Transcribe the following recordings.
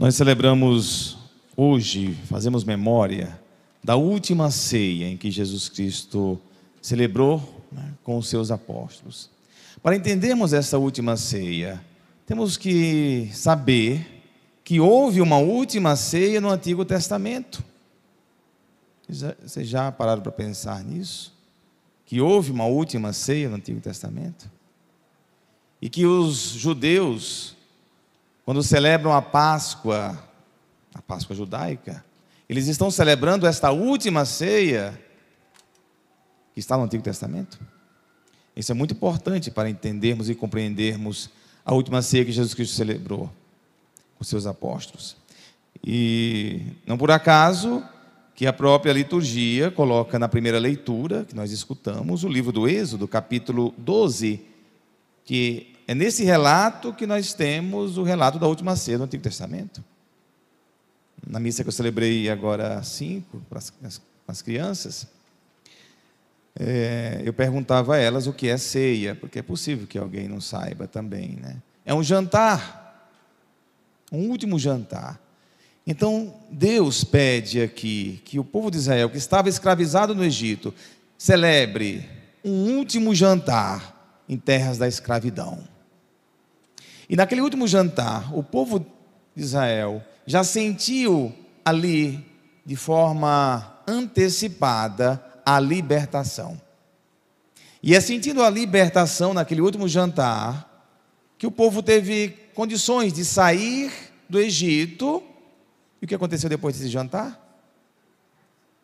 Nós celebramos hoje, fazemos memória da última ceia em que Jesus Cristo celebrou né, com os seus apóstolos. Para entendermos essa última ceia, temos que saber que houve uma última ceia no Antigo Testamento. Vocês já pararam para pensar nisso? Que houve uma última ceia no Antigo Testamento? E que os judeus quando celebram a Páscoa, a Páscoa judaica, eles estão celebrando esta última ceia que está no Antigo Testamento. Isso é muito importante para entendermos e compreendermos a última ceia que Jesus Cristo celebrou com seus apóstolos. E não por acaso que a própria liturgia coloca na primeira leitura que nós escutamos o livro do Êxodo, capítulo 12, que é nesse relato que nós temos o relato da última ceia do Antigo Testamento. Na missa que eu celebrei agora cinco para as, as crianças, é, eu perguntava a elas o que é ceia, porque é possível que alguém não saiba também, né? É um jantar, um último jantar. Então, Deus pede aqui que o povo de Israel, que estava escravizado no Egito, celebre um último jantar em terras da escravidão. E naquele último jantar, o povo de Israel já sentiu ali, de forma antecipada, a libertação. E é sentindo a libertação naquele último jantar que o povo teve condições de sair do Egito. E o que aconteceu depois desse jantar?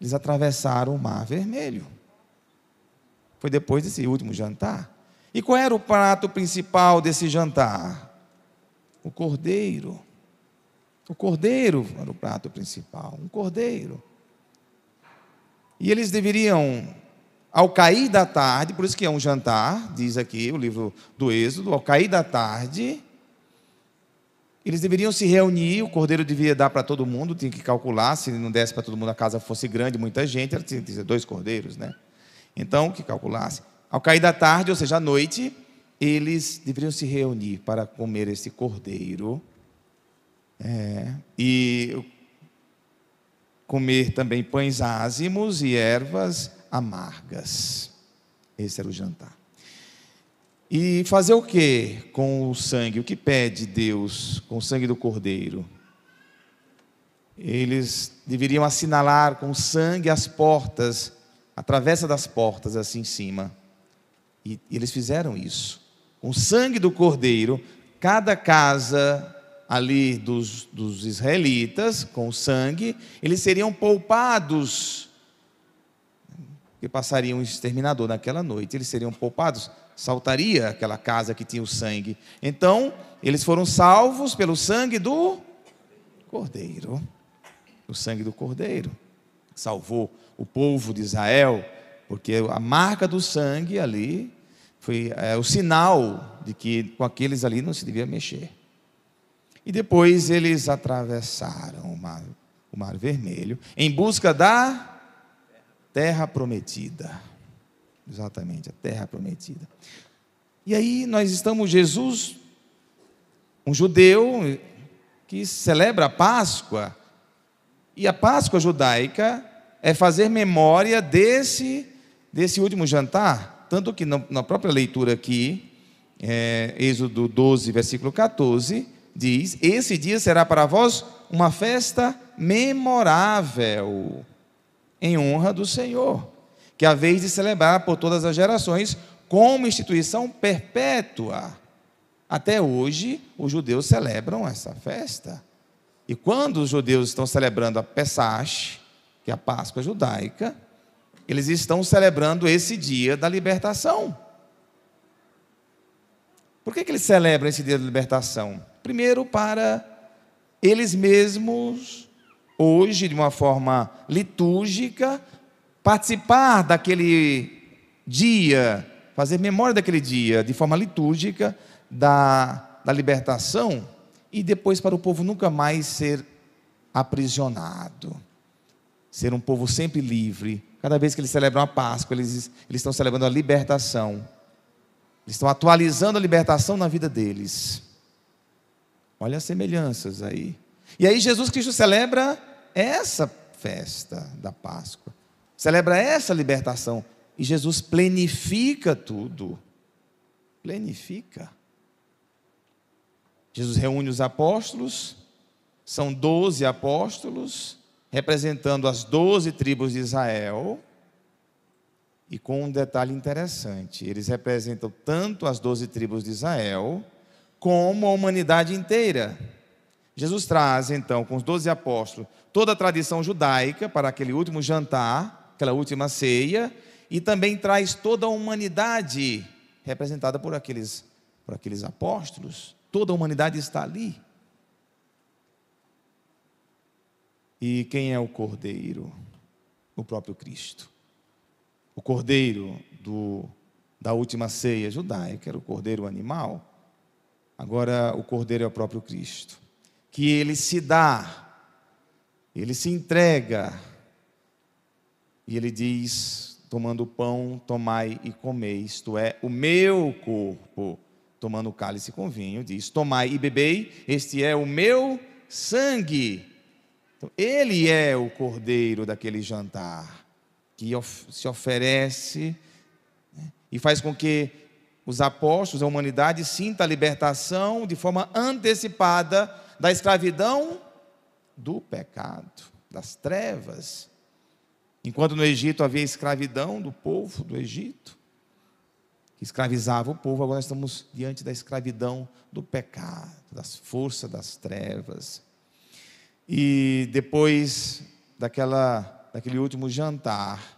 Eles atravessaram o Mar Vermelho. Foi depois desse último jantar. E qual era o prato principal desse jantar? O cordeiro. O cordeiro era o prato principal, um cordeiro. E eles deveriam, ao cair da tarde, por isso que é um jantar, diz aqui o livro do Êxodo, ao cair da tarde, eles deveriam se reunir, o cordeiro devia dar para todo mundo, tinha que calcular, se não desse para todo mundo, a casa fosse grande, muita gente, ter dois cordeiros, né? Então, que calculasse. Ao cair da tarde, ou seja, à noite, eles deveriam se reunir para comer esse cordeiro é, e comer também pães ázimos e ervas amargas. Esse era o jantar. E fazer o que com o sangue? O que pede Deus com o sangue do cordeiro? Eles deveriam assinalar com sangue as portas, a travessa das portas, assim em cima. E eles fizeram isso com sangue do cordeiro, cada casa ali dos, dos israelitas, com sangue, eles seriam poupados, que passariam um exterminador naquela noite, eles seriam poupados, saltaria aquela casa que tinha o sangue. Então, eles foram salvos pelo sangue do cordeiro. O sangue do cordeiro salvou o povo de Israel, porque a marca do sangue ali foi é, o sinal de que com aqueles ali não se devia mexer. E depois eles atravessaram o mar, o mar Vermelho em busca da terra prometida. Exatamente, a terra prometida. E aí nós estamos, Jesus, um judeu que celebra a Páscoa, e a Páscoa judaica é fazer memória desse, desse último jantar tanto que na própria leitura aqui, é, Êxodo 12, versículo 14, diz: Esse dia será para vós uma festa memorável, em honra do Senhor, que a vez de celebrar por todas as gerações, como instituição perpétua. Até hoje, os judeus celebram essa festa. E quando os judeus estão celebrando a Pesach, que é a Páscoa judaica, eles estão celebrando esse dia da libertação. Por que, que eles celebram esse dia da libertação? Primeiro, para eles mesmos, hoje, de uma forma litúrgica, participar daquele dia, fazer memória daquele dia, de forma litúrgica, da, da libertação, e depois para o povo nunca mais ser aprisionado, ser um povo sempre livre, Cada vez que eles celebram a Páscoa, eles, eles estão celebrando a libertação. Eles estão atualizando a libertação na vida deles. Olha as semelhanças aí. E aí Jesus Cristo celebra essa festa da Páscoa, celebra essa libertação. E Jesus plenifica tudo. Plenifica. Jesus reúne os apóstolos, são doze apóstolos, representando as doze tribos de Israel. E com um detalhe interessante: eles representam tanto as doze tribos de Israel, como a humanidade inteira. Jesus traz, então, com os doze apóstolos, toda a tradição judaica para aquele último jantar, aquela última ceia, e também traz toda a humanidade representada por aqueles, por aqueles apóstolos. Toda a humanidade está ali. E quem é o cordeiro? O próprio Cristo. O cordeiro do, da última ceia judaica era o cordeiro animal. Agora, o cordeiro é o próprio Cristo. Que ele se dá, ele se entrega, e ele diz: tomando o pão, tomai e comei, isto é, o meu corpo. Tomando o cálice com vinho, diz: tomai e bebei, este é o meu sangue. Ele é o cordeiro daquele jantar, que se oferece né, e faz com que os apóstolos, a humanidade, sinta a libertação de forma antecipada da escravidão do pecado, das trevas. Enquanto no Egito havia escravidão do povo do Egito, que escravizava o povo, agora estamos diante da escravidão do pecado, das forças das trevas. E depois daquela, daquele último jantar,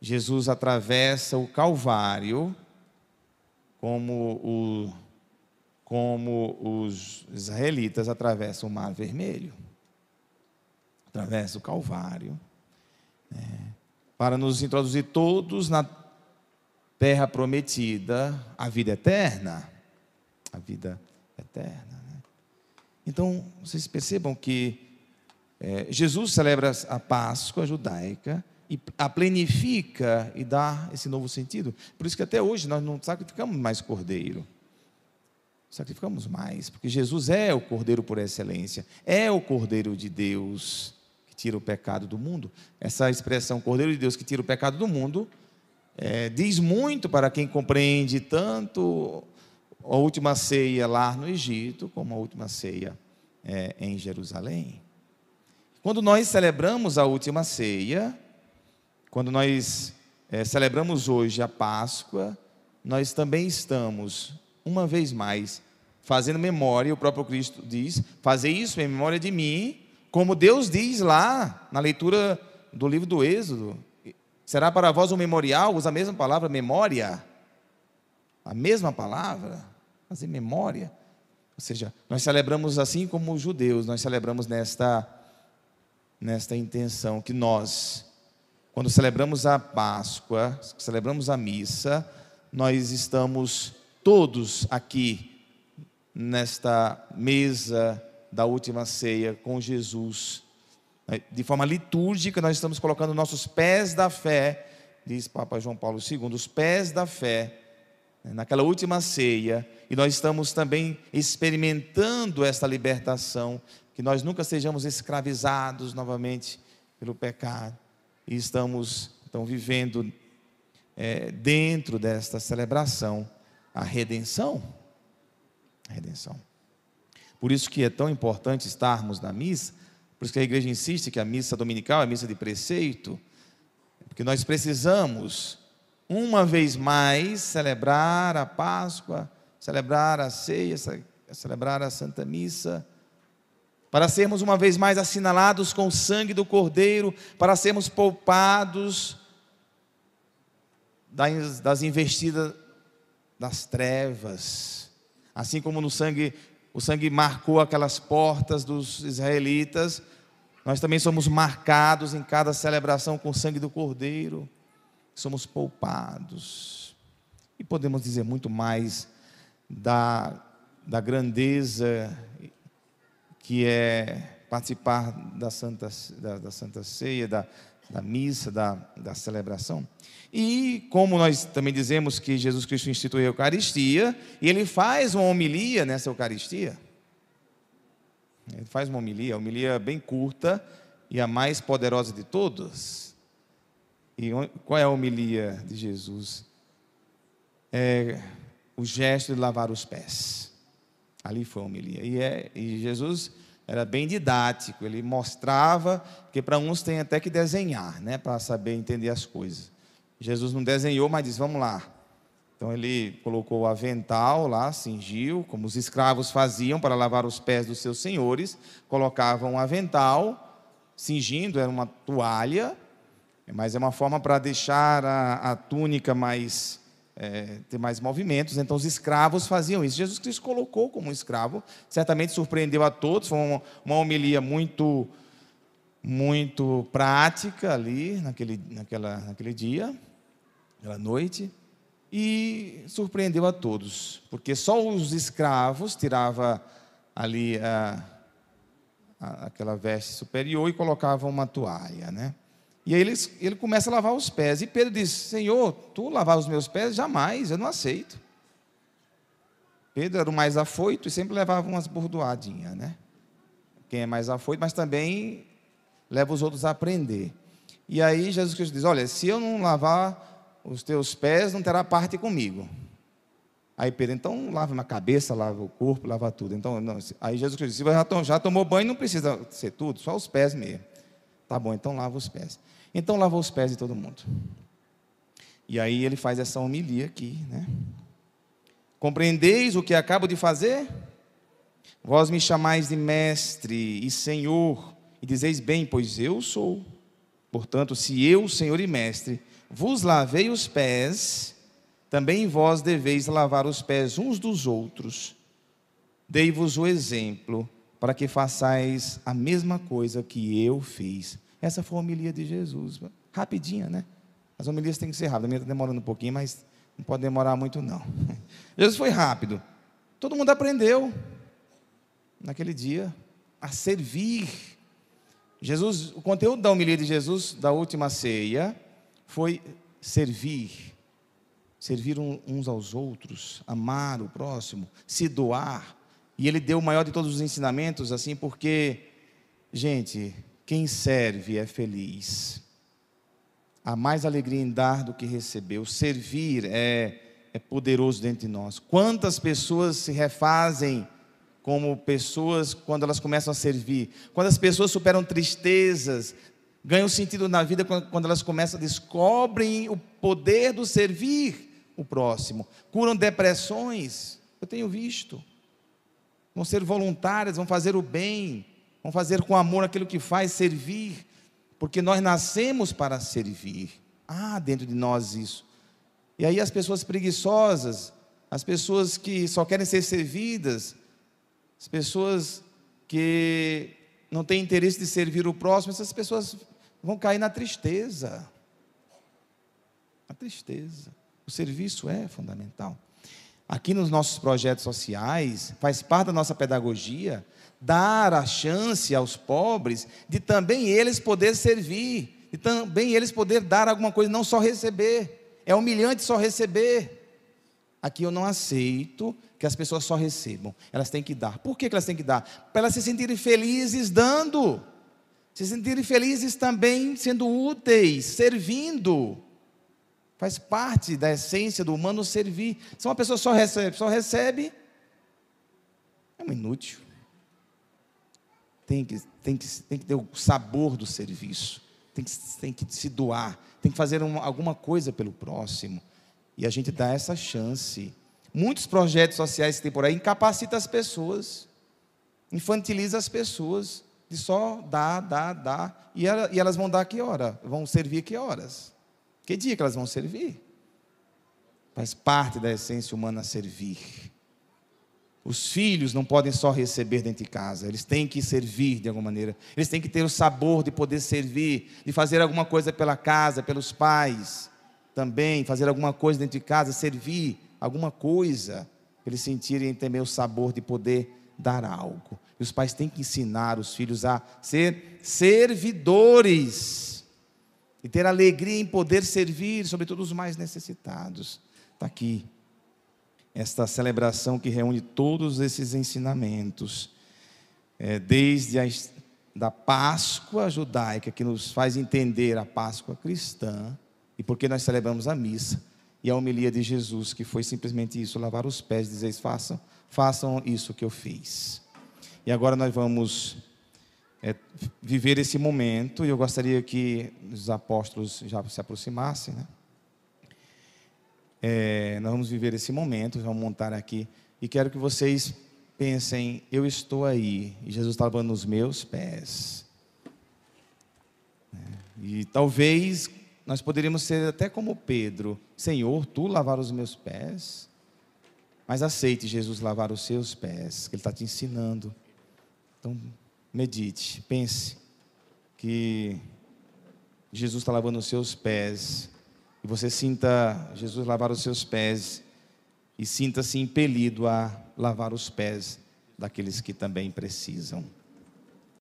Jesus atravessa o Calvário como, o, como os israelitas atravessam o Mar Vermelho, atravessa o Calvário, né, para nos introduzir todos na terra prometida, a vida eterna, a vida eterna. Né? Então, vocês percebam que é, Jesus celebra a Páscoa judaica, e a plenifica e dá esse novo sentido. Por isso que até hoje nós não sacrificamos mais cordeiro. Sacrificamos mais, porque Jesus é o cordeiro por excelência, é o cordeiro de Deus que tira o pecado do mundo. Essa expressão, cordeiro de Deus que tira o pecado do mundo, é, diz muito para quem compreende tanto a última ceia lá no Egito, como a última ceia é, em Jerusalém. Quando nós celebramos a última ceia, quando nós é, celebramos hoje a Páscoa, nós também estamos, uma vez mais, fazendo memória, o próprio Cristo diz: fazer isso em memória de mim, como Deus diz lá na leitura do livro do Êxodo. Será para vós um memorial, usa a mesma palavra, memória. A mesma palavra, fazer memória. Ou seja, nós celebramos assim como os judeus, nós celebramos nesta, nesta intenção que nós quando celebramos a Páscoa, celebramos a missa, nós estamos todos aqui nesta mesa da última ceia com Jesus. De forma litúrgica, nós estamos colocando nossos pés da fé, diz Papa João Paulo II, os pés da fé, né, naquela última ceia, e nós estamos também experimentando esta libertação, que nós nunca sejamos escravizados novamente pelo pecado e estamos então vivendo é, dentro desta celebração a redenção. A redenção. Por isso que é tão importante estarmos na missa, por isso que a igreja insiste que a missa dominical é missa de preceito, porque nós precisamos, uma vez mais, celebrar a Páscoa, celebrar a ceia, celebrar a Santa Missa, para sermos uma vez mais assinalados com o sangue do Cordeiro, para sermos poupados das, das investidas das trevas. Assim como no sangue, o sangue marcou aquelas portas dos israelitas, nós também somos marcados em cada celebração com o sangue do Cordeiro, somos poupados. E podemos dizer muito mais da, da grandeza que é participar da Santa, da, da Santa Ceia, da, da missa, da, da celebração. E como nós também dizemos que Jesus Cristo instituiu a Eucaristia, e ele faz uma homilia nessa Eucaristia. Ele faz uma homilia, uma homilia bem curta e a mais poderosa de todas. E qual é a homilia de Jesus? É o gesto de lavar os pés. Ali foi a homilia. E, é, e Jesus era bem didático, ele mostrava, que para uns tem até que desenhar, né, para saber entender as coisas. Jesus não desenhou, mas disse: vamos lá. Então ele colocou o avental lá, cingiu, como os escravos faziam para lavar os pés dos seus senhores, colocavam um avental, cingindo, era uma toalha, mas é uma forma para deixar a, a túnica mais é, ter mais movimentos. Então, os escravos faziam isso. Jesus Cristo colocou como escravo, certamente surpreendeu a todos. Foi uma, uma homilia muito, muito prática ali naquele, naquela, naquele dia, naquela noite, e surpreendeu a todos, porque só os escravos tirava ali a, a, aquela veste superior e colocavam uma toalha, né? E aí ele, ele começa a lavar os pés. E Pedro diz: Senhor, tu lavar os meus pés? Jamais, eu não aceito. Pedro era o mais afoito e sempre levava umas bordoadinhas, né? Quem é mais afoito, mas também leva os outros a aprender. E aí Jesus Cristo diz: Olha, se eu não lavar os teus pés, não terá parte comigo. Aí Pedro, então lava a cabeça, lava o corpo, lava tudo. Então, não, aí Jesus Cristo disse: já, já tomou banho, não precisa ser tudo, só os pés mesmo. Tá bom, então lava os pés. Então lavou os pés de todo mundo. E aí ele faz essa homilia aqui, né? Compreendeis o que acabo de fazer? Vós me chamais de mestre e senhor, e dizeis bem, pois eu sou. Portanto, se eu, senhor e mestre, vos lavei os pés, também vós deveis lavar os pés uns dos outros. Dei-vos o exemplo, para que façais a mesma coisa que eu fiz. Essa foi a homilia de Jesus. Rapidinha, né? As homilias têm que ser rápidas. A minha está demorando um pouquinho, mas não pode demorar muito, não. Jesus foi rápido. Todo mundo aprendeu naquele dia a servir. Jesus, o conteúdo da homilia de Jesus da última ceia foi servir. Servir uns aos outros, amar o próximo, se doar. E ele deu o maior de todos os ensinamentos, assim, porque, gente, quem serve é feliz. Há mais alegria em dar do que receber. O servir é, é poderoso dentro de nós. Quantas pessoas se refazem como pessoas quando elas começam a servir? Quantas pessoas superam tristezas, ganham sentido na vida quando elas começam, descobrem o poder do servir o próximo, curam depressões. Eu tenho visto. Vão ser voluntárias, vão fazer o bem, Vamos fazer com amor aquilo que faz servir, porque nós nascemos para servir. Ah, dentro de nós isso. E aí as pessoas preguiçosas, as pessoas que só querem ser servidas, as pessoas que não têm interesse de servir o próximo, essas pessoas vão cair na tristeza. A tristeza. O serviço é fundamental. Aqui nos nossos projetos sociais, faz parte da nossa pedagogia, dar a chance aos pobres de também eles poder servir, de também eles poder dar alguma coisa, não só receber. É humilhante só receber. Aqui eu não aceito que as pessoas só recebam, elas têm que dar. Por que elas têm que dar? Para elas se sentirem felizes dando, se sentirem felizes também sendo úteis, servindo. Faz parte da essência do humano servir. Se uma pessoa só recebe, só recebe, é um inútil tem que, tem que, tem que ter o sabor do serviço, tem que, tem que se doar, tem que fazer uma, alguma coisa pelo próximo. E a gente dá essa chance. Muitos projetos sociais que tem por aí incapacitam as pessoas, infantiliza as pessoas, de só dar, dar, dar. E, ela, e elas vão dar que hora? Vão servir que horas? Que dia que elas vão servir? Faz parte da essência humana servir. Os filhos não podem só receber dentro de casa, eles têm que servir de alguma maneira. Eles têm que ter o sabor de poder servir, de fazer alguma coisa pela casa, pelos pais também, fazer alguma coisa dentro de casa, servir alguma coisa, eles sentirem também o sabor de poder dar algo. E os pais têm que ensinar os filhos a ser servidores e ter alegria em poder servir, sobretudo os mais necessitados. Está aqui esta celebração que reúne todos esses ensinamentos. é, desde a da Páscoa judaica, que nos faz entender a Páscoa cristã, e porque nós celebramos a missa, e a homilia de Jesus, que foi simplesmente isso, lavar os pés, dizer, façam, façam isso que eu fiz. E agora nós vamos é, viver esse momento, e eu gostaria que os apóstolos já se aproximassem, né? É, nós vamos viver esse momento, vamos montar aqui, e quero que vocês pensem, eu estou aí, e Jesus está lavando os meus pés. É, e talvez nós poderíamos ser até como Pedro, Senhor, tu lavar os meus pés, mas aceite Jesus lavar os seus pés, que Ele está te ensinando. Então, medite, pense que Jesus está lavando os seus pés, e você sinta Jesus lavar os seus pés, e sinta-se impelido a lavar os pés daqueles que também precisam.